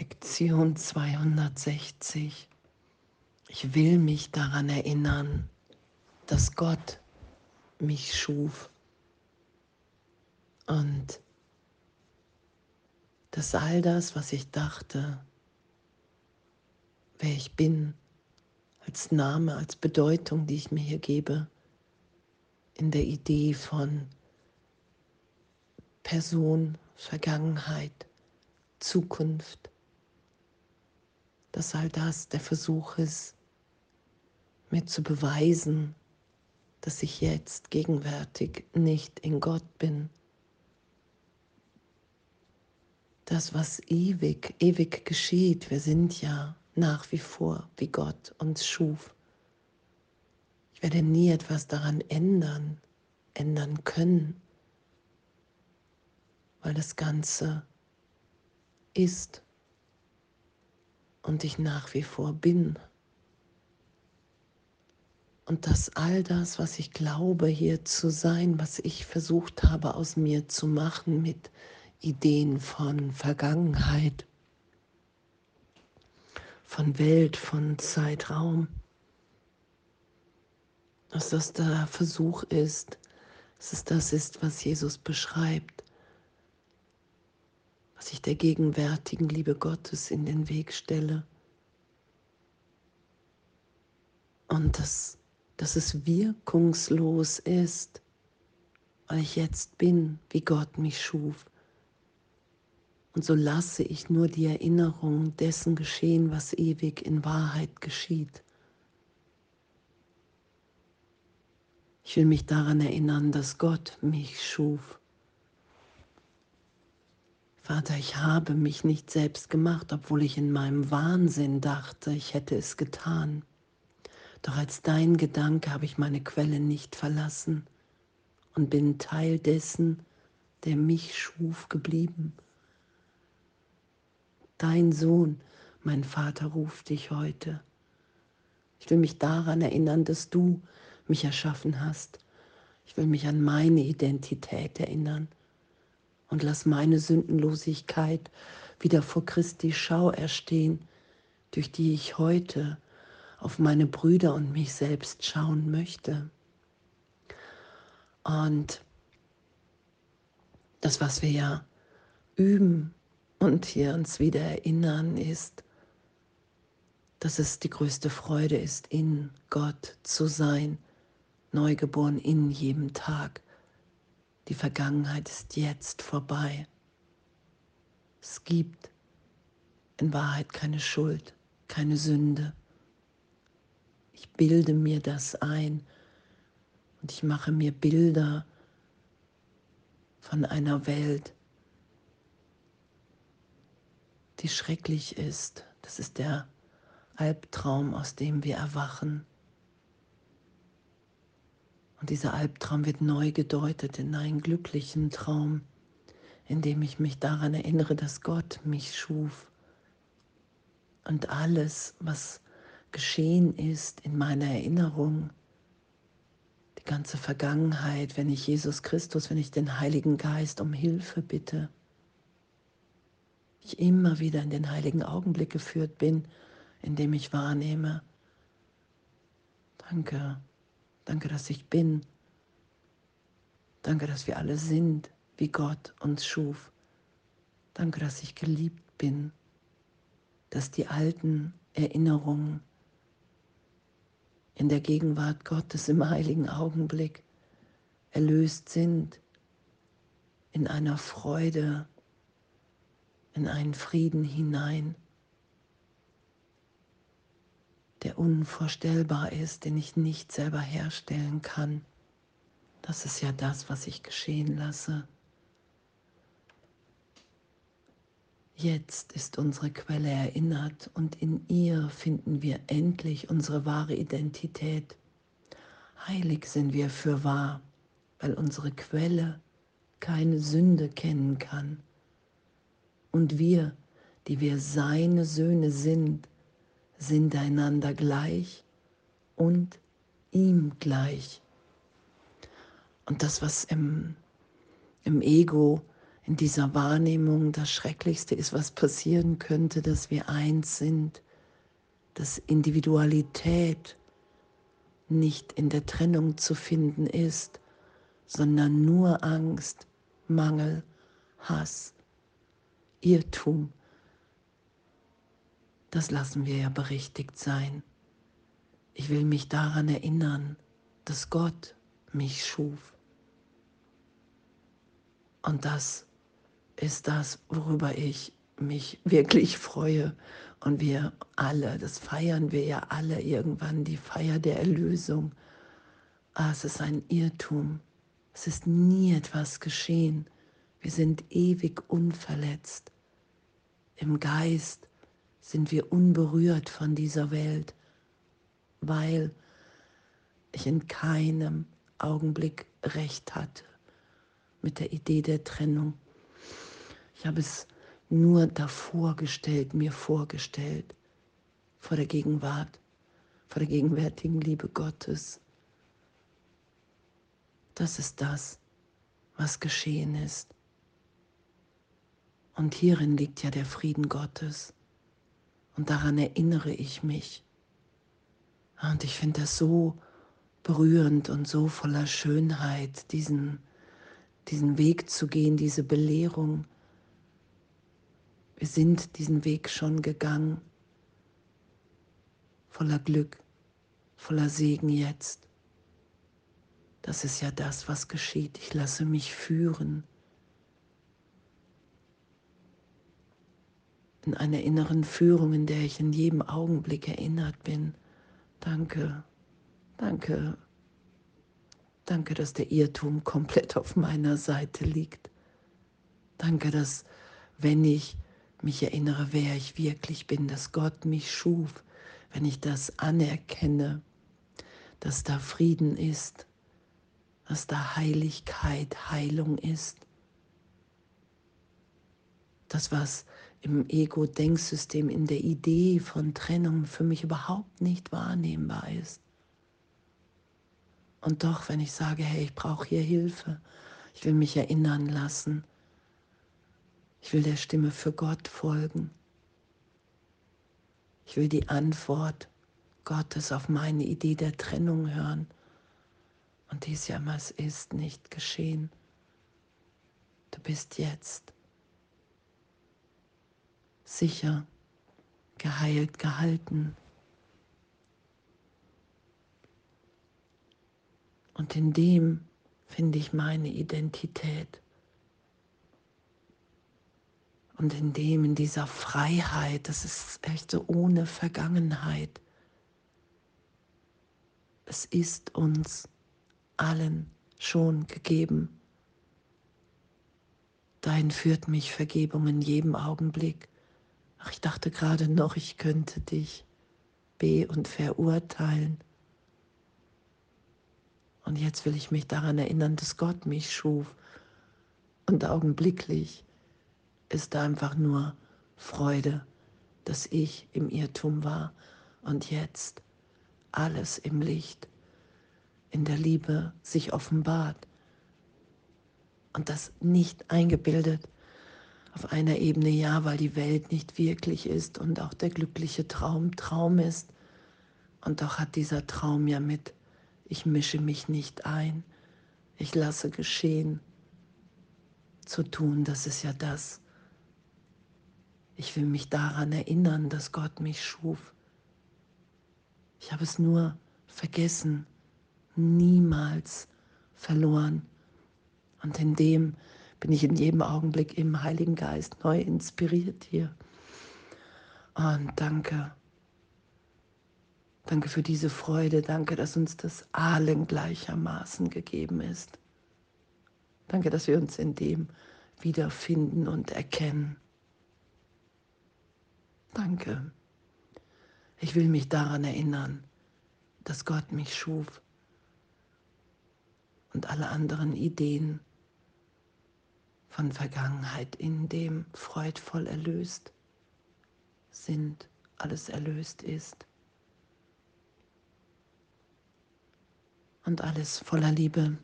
Lektion 260. Ich will mich daran erinnern, dass Gott mich schuf und dass all das, was ich dachte, wer ich bin, als Name, als Bedeutung, die ich mir hier gebe, in der Idee von Person, Vergangenheit, Zukunft, dass all das der Versuch ist, mir zu beweisen, dass ich jetzt gegenwärtig nicht in Gott bin. Das, was ewig, ewig geschieht, wir sind ja nach wie vor, wie Gott uns schuf. Ich werde nie etwas daran ändern, ändern können, weil das Ganze ist und ich nach wie vor bin. Und dass all das, was ich glaube hier zu sein, was ich versucht habe aus mir zu machen mit Ideen von Vergangenheit, von Welt, von Zeitraum, dass das der Versuch ist, dass es das ist, was Jesus beschreibt, was ich der gegenwärtigen Liebe Gottes in den Weg stelle. Und dass, dass es wirkungslos ist, weil ich jetzt bin, wie Gott mich schuf. Und so lasse ich nur die Erinnerung dessen geschehen, was ewig in Wahrheit geschieht. Ich will mich daran erinnern, dass Gott mich schuf. Vater, ich habe mich nicht selbst gemacht, obwohl ich in meinem Wahnsinn dachte, ich hätte es getan. Doch als dein Gedanke habe ich meine Quelle nicht verlassen und bin Teil dessen, der mich schuf, geblieben. Dein Sohn, mein Vater, ruft dich heute. Ich will mich daran erinnern, dass du mich erschaffen hast. Ich will mich an meine Identität erinnern und lass meine Sündenlosigkeit wieder vor Christi Schau erstehen, durch die ich heute auf meine Brüder und mich selbst schauen möchte. Und das, was wir ja üben und hier uns wieder erinnern, ist, dass es die größte Freude ist, in Gott zu sein, neugeboren in jedem Tag die Vergangenheit ist jetzt vorbei. Es gibt in Wahrheit keine Schuld, keine Sünde. Ich bilde mir das ein und ich mache mir Bilder von einer Welt, die schrecklich ist. Das ist der Albtraum, aus dem wir erwachen. Und dieser Albtraum wird neu gedeutet in einen glücklichen Traum, in dem ich mich daran erinnere, dass Gott mich schuf. Und alles, was geschehen ist in meiner Erinnerung, die ganze Vergangenheit, wenn ich Jesus Christus, wenn ich den Heiligen Geist um Hilfe bitte, ich immer wieder in den heiligen Augenblick geführt bin, in dem ich wahrnehme, danke, Danke, dass ich bin. Danke, dass wir alle sind, wie Gott uns schuf. Danke, dass ich geliebt bin, dass die alten Erinnerungen in der Gegenwart Gottes im heiligen Augenblick erlöst sind in einer Freude, in einen Frieden hinein der unvorstellbar ist, den ich nicht selber herstellen kann. Das ist ja das, was ich geschehen lasse. Jetzt ist unsere Quelle erinnert und in ihr finden wir endlich unsere wahre Identität. Heilig sind wir für wahr, weil unsere Quelle keine Sünde kennen kann. Und wir, die wir seine Söhne sind, sind einander gleich und ihm gleich. Und das, was im, im Ego, in dieser Wahrnehmung das Schrecklichste ist, was passieren könnte, dass wir eins sind, dass Individualität nicht in der Trennung zu finden ist, sondern nur Angst, Mangel, Hass, Irrtum. Das lassen wir ja berichtigt sein. Ich will mich daran erinnern, dass Gott mich schuf. Und das ist das, worüber ich mich wirklich freue. Und wir alle, das feiern wir ja alle irgendwann, die Feier der Erlösung. Ah, es ist ein Irrtum. Es ist nie etwas geschehen. Wir sind ewig unverletzt. Im Geist sind wir unberührt von dieser Welt, weil ich in keinem Augenblick recht hatte mit der Idee der Trennung. Ich habe es nur davor gestellt, mir vorgestellt, vor der Gegenwart, vor der gegenwärtigen Liebe Gottes. Das ist das, was geschehen ist. Und hierin liegt ja der Frieden Gottes. Und daran erinnere ich mich. Und ich finde das so berührend und so voller Schönheit, diesen, diesen Weg zu gehen, diese Belehrung. Wir sind diesen Weg schon gegangen, voller Glück, voller Segen jetzt. Das ist ja das, was geschieht. Ich lasse mich führen in einer inneren Führung, in der ich in jedem Augenblick erinnert bin. Danke, danke, danke, dass der Irrtum komplett auf meiner Seite liegt. Danke, dass wenn ich mich erinnere, wer ich wirklich bin, dass Gott mich schuf, wenn ich das anerkenne, dass da Frieden ist, dass da Heiligkeit, Heilung ist. Das, was im Ego-Denksystem, in der Idee von Trennung für mich überhaupt nicht wahrnehmbar ist. Und doch, wenn ich sage, hey, ich brauche hier Hilfe, ich will mich erinnern lassen, ich will der Stimme für Gott folgen, ich will die Antwort Gottes auf meine Idee der Trennung hören. Und dies ja immer, ist nicht geschehen. Du bist jetzt sicher, geheilt, gehalten. Und in dem finde ich meine Identität. Und in dem, in dieser Freiheit, das ist echt so ohne Vergangenheit. Es ist uns allen schon gegeben. Dahin führt mich Vergebung in jedem Augenblick. Ach, ich dachte gerade noch, ich könnte dich be- und verurteilen. Und jetzt will ich mich daran erinnern, dass Gott mich schuf. Und augenblicklich ist da einfach nur Freude, dass ich im Irrtum war und jetzt alles im Licht, in der Liebe sich offenbart. Und das nicht eingebildet, auf einer Ebene ja, weil die Welt nicht wirklich ist und auch der glückliche Traum Traum ist. Und doch hat dieser Traum ja mit, ich mische mich nicht ein, ich lasse geschehen, zu tun, das ist ja das. Ich will mich daran erinnern, dass Gott mich schuf. Ich habe es nur vergessen, niemals verloren. Und in dem bin ich in jedem Augenblick im Heiligen Geist neu inspiriert hier. Und danke. Danke für diese Freude. Danke, dass uns das allen gleichermaßen gegeben ist. Danke, dass wir uns in dem wiederfinden und erkennen. Danke. Ich will mich daran erinnern, dass Gott mich schuf und alle anderen Ideen von Vergangenheit, in dem freudvoll erlöst sind, alles erlöst ist. Und alles voller Liebe